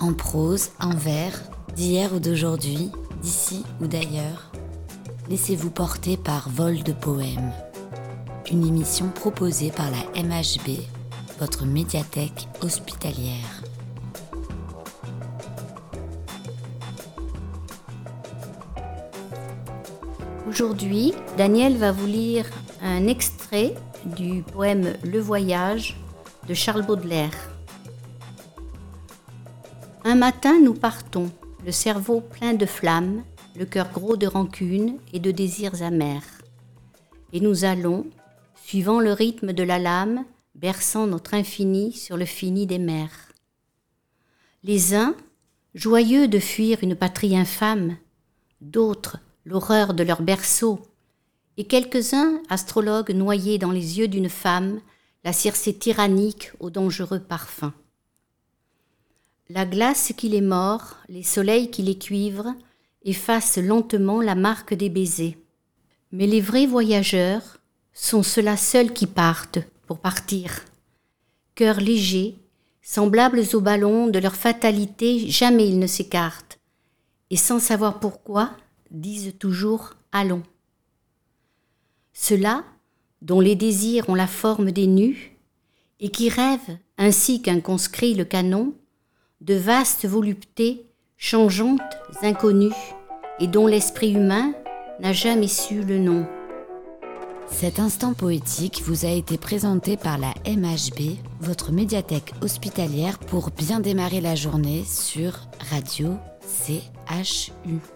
en prose, en vers, d'hier ou d'aujourd'hui, d'ici ou d'ailleurs. Laissez-vous porter par Vol de Poèmes, une émission proposée par la MHB, votre médiathèque hospitalière. Aujourd'hui, Daniel va vous lire un extrait du poème Le Voyage de Charles Baudelaire. Un matin, nous partons, le cerveau plein de flammes, le cœur gros de rancune et de désirs amers. Et nous allons, suivant le rythme de la lame, berçant notre infini sur le fini des mers. Les uns, joyeux de fuir une patrie infâme, d'autres, l'horreur de leur berceau, et quelques-uns, astrologues noyés dans les yeux d'une femme, la circée tyrannique au dangereux parfum. La glace qui les mord, les soleils qui les cuivrent, effacent lentement la marque des baisers. Mais les vrais voyageurs sont ceux-là seuls qui partent pour partir. Cœurs légers, semblables aux ballons de leur fatalité, jamais ils ne s'écartent, et sans savoir pourquoi, disent toujours allons. Ceux-là, dont les désirs ont la forme des nus, et qui rêvent, ainsi qu'un conscrit le canon, de vastes voluptés changeantes, inconnues, et dont l'esprit humain n'a jamais su le nom. Cet instant poétique vous a été présenté par la MHB, votre médiathèque hospitalière, pour bien démarrer la journée sur Radio CHU.